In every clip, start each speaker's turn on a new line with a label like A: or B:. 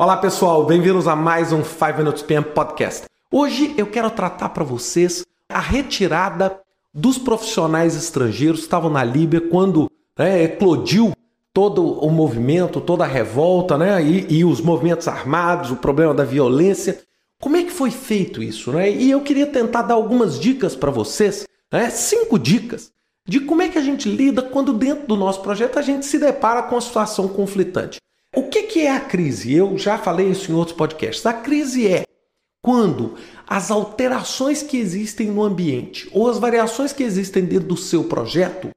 A: Olá pessoal, bem-vindos a mais um 5 Minutes PM Podcast. Hoje eu quero tratar para vocês a retirada dos profissionais estrangeiros que estavam na Líbia quando né, eclodiu todo o movimento, toda a revolta né, e, e, os movimentos armados, o problema da violência. Como é que foi feito isso? Né? E eu queria tentar dar algumas dicas para vocês, né, cinco dicas, de como é que a gente lida quando dentro do nosso projeto a gente se depara com uma situação conflitante. O que, é a crise? Eu já falei isso em outros podcasts. A crise é quando as alterações que existem no ambiente ou as variações que existem dentro do seu projeto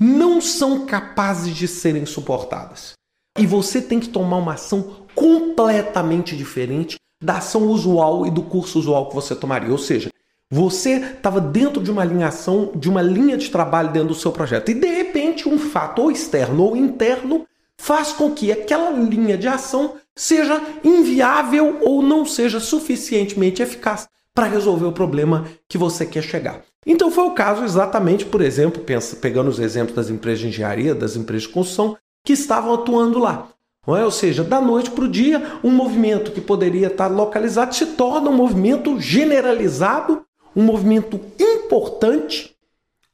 A: não são capazes de serem suportadas. E você tem que tomar uma ação completamente diferente da ação usual e do curso usual que você tomaria. Ou seja, você estava dentro de uma alinhação, de uma linha de trabalho dentro do seu projeto. E de repente, um fato ou externo ou interno faz com que aquela linha de ação seja inviável ou não seja suficientemente eficaz para resolver o problema que você quer chegar. Então foi o caso exatamente, por exemplo, pensa, pegando os exemplos das empresas de engenharia, das empresas de construção que estavam atuando lá. É? Ou seja, da noite para o dia, um movimento que poderia estar localizado se torna um movimento generalizado, um movimento importante,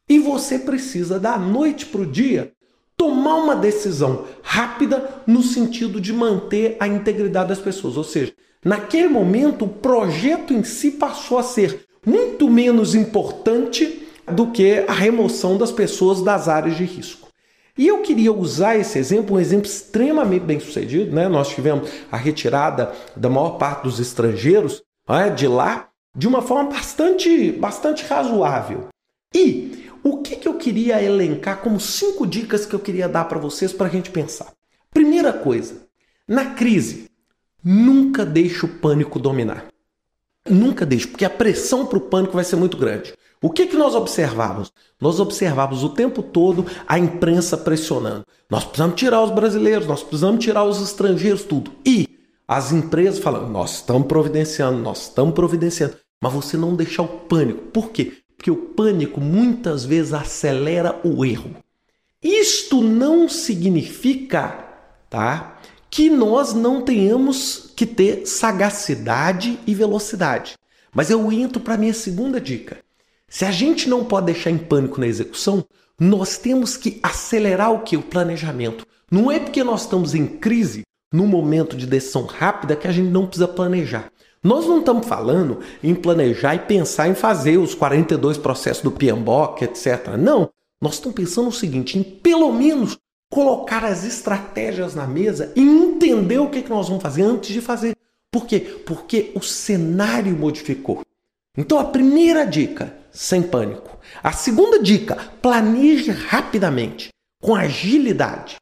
A: e você precisa, da noite para o dia, tomar uma decisão rápida no sentido de manter a integridade das pessoas. Ou seja, naquele momento o projeto em si passou a ser muito menos importante do que a remoção das pessoas das áreas de risco. E eu queria usar esse exemplo, um exemplo extremamente bem sucedido. Né? Nós tivemos a retirada da maior parte dos estrangeiros né, de lá de uma forma bastante, bastante razoável. E o que, que eu queria elencar como cinco dicas que eu queria dar para vocês para a gente pensar? Primeira coisa, na crise, nunca deixe o pânico dominar. Nunca deixe, porque a pressão para o pânico vai ser muito grande. O que, que nós observávamos? Nós observávamos o tempo todo a imprensa pressionando. Nós precisamos tirar os brasileiros, nós precisamos tirar os estrangeiros, tudo. E as empresas falando, nós estamos providenciando, nós estamos providenciando. Mas você não deixar o pânico. Por quê? Porque o pânico muitas vezes acelera o erro. Isto não significa, tá, que nós não tenhamos que ter sagacidade e velocidade. Mas eu entro para minha segunda dica. Se a gente não pode deixar em pânico na execução, nós temos que acelerar o que? O planejamento. Não é porque nós estamos em crise, num momento de decisão rápida, que a gente não precisa planejar. Nós não estamos falando em planejar e pensar em fazer os 42 processos do PMBOK, etc. Não. Nós estamos pensando o seguinte, em pelo menos colocar as estratégias na mesa e entender o que, é que nós vamos fazer antes de fazer. Por quê? Porque o cenário modificou. Então a primeira dica, sem pânico. A segunda dica, planeje rapidamente, com agilidade.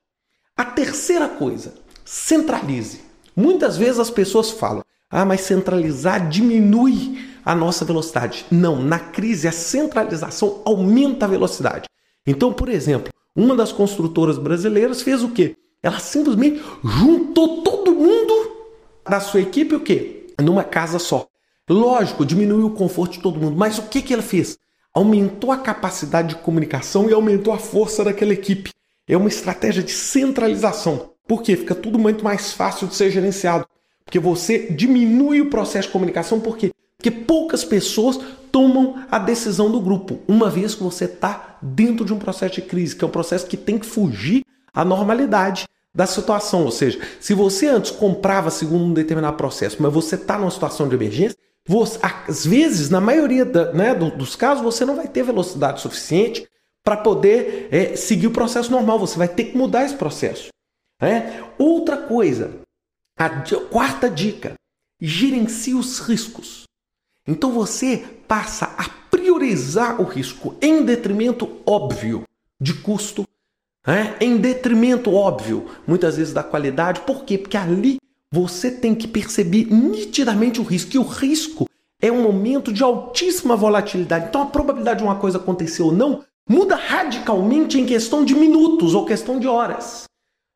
A: A terceira coisa, centralize. Muitas vezes as pessoas falam: ah, mas centralizar diminui a nossa velocidade. Não, na crise a centralização aumenta a velocidade. Então, por exemplo, uma das construtoras brasileiras fez o quê? Ela simplesmente juntou todo mundo da sua equipe o quê? Numa casa só. Lógico, diminuiu o conforto de todo mundo, mas o que, que ela fez? Aumentou a capacidade de comunicação e aumentou a força daquela equipe. É uma estratégia de centralização. Por quê? Fica tudo muito mais fácil de ser gerenciado. Porque você diminui o processo de comunicação, por quê? Porque poucas pessoas tomam a decisão do grupo, uma vez que você está dentro de um processo de crise, que é um processo que tem que fugir à normalidade da situação. Ou seja, se você antes comprava segundo um determinado processo, mas você está numa situação de emergência, você, às vezes, na maioria da, né, dos casos, você não vai ter velocidade suficiente para poder é, seguir o processo normal. Você vai ter que mudar esse processo. Né? Outra coisa, a quarta dica: gerencie os riscos. Então você passa a priorizar o risco em detrimento óbvio de custo, né? em detrimento óbvio, muitas vezes da qualidade. Por quê? Porque ali você tem que perceber nitidamente o risco. E o risco é um momento de altíssima volatilidade. Então a probabilidade de uma coisa acontecer ou não muda radicalmente em questão de minutos ou questão de horas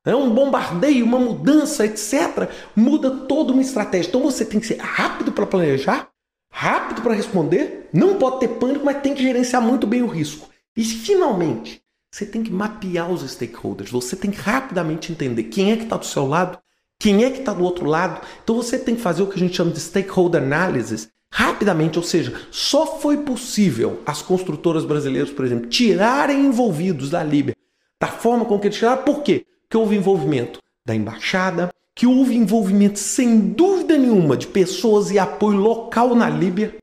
A: é um bombardeio, uma mudança, etc., muda toda uma estratégia. Então você tem que ser rápido para planejar, rápido para responder, não pode ter pânico, mas tem que gerenciar muito bem o risco. E finalmente, você tem que mapear os stakeholders, você tem que rapidamente entender quem é que está do seu lado, Quem é que está do outro lado? Então você tem que fazer o que a gente chama de stakeholder analysis rapidamente, ou seja, só foi possível as construtoras brasileiras, por exemplo, tirarem envolvidos da Líbia da forma com que eles tiraram. Por quê? Porque houve envolvimento da embaixada, que houve envolvimento sem dúvida nenhuma de pessoas e apoio local na Líbia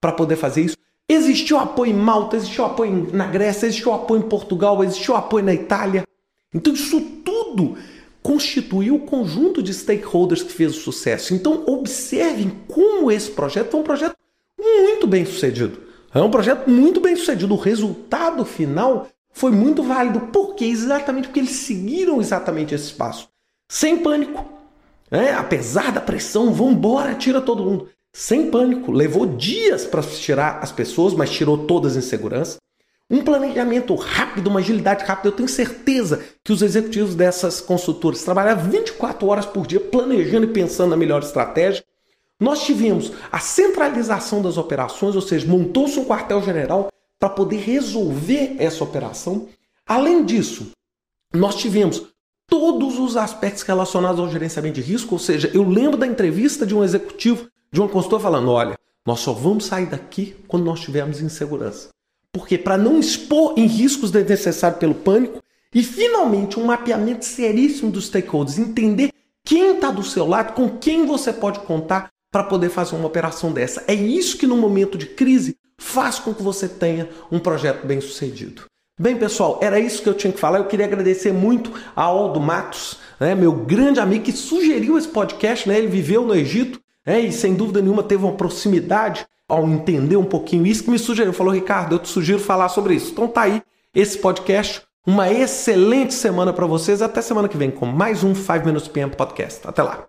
A: para poder fazer isso. Existiu apoio em Malta, existiu apoio na Grécia, existiu apoio em Portugal, existiu apoio na Itália. Então isso tudo constituiu o conjunto de stakeholders que fez o sucesso. Então observem como esse projeto foi um projeto muito bem sucedido. É um projeto muito bem sucedido. O resultado final foi muito válido. Por quê? Exatamente porque eles seguiram exatamente esse passo. Sem pânico. É, apesar da pressão, vamos embora, tira todo mundo sem pânico. Levou dias para tirar as pessoas, mas tirou todas em segurança. Um planejamento rápido, uma agilidade rápida. Eu tenho certeza que os executivos dessas consultoras trabalharam 24 horas por dia planejando e pensando na melhor estratégia. Nós tivemos a centralização das operações, ou seja, montou-se um quartel-general para poder resolver essa operação. Além disso, nós tivemos todos os aspectos relacionados ao gerenciamento de risco, ou seja, eu lembro da entrevista de um executivo de uma consultora falando: olha, nós só vamos sair daqui quando nós estivermos em segurança. Porque para não expor em riscos desnecessários pelo pânico e finalmente um mapeamento seríssimo dos stakeholders, entender quem está do seu lado, com quem você pode contar para poder fazer uma operação dessa. É isso que no momento de crise faz com que você tenha um projeto bem sucedido. Bem, pessoal, era isso que eu tinha que falar. Eu queria agradecer muito a Aldo Matos, né, meu grande amigo que sugeriu esse podcast. Né, ele viveu no Egito é, e sem dúvida nenhuma teve uma proximidade ao entender um pouquinho isso que me sugeriu. Falou, Ricardo, eu te sugiro falar sobre isso. Então tá aí esse podcast. Uma excelente semana para vocês. Até semana que vem com mais um 5 Minutes PM Podcast. Até lá.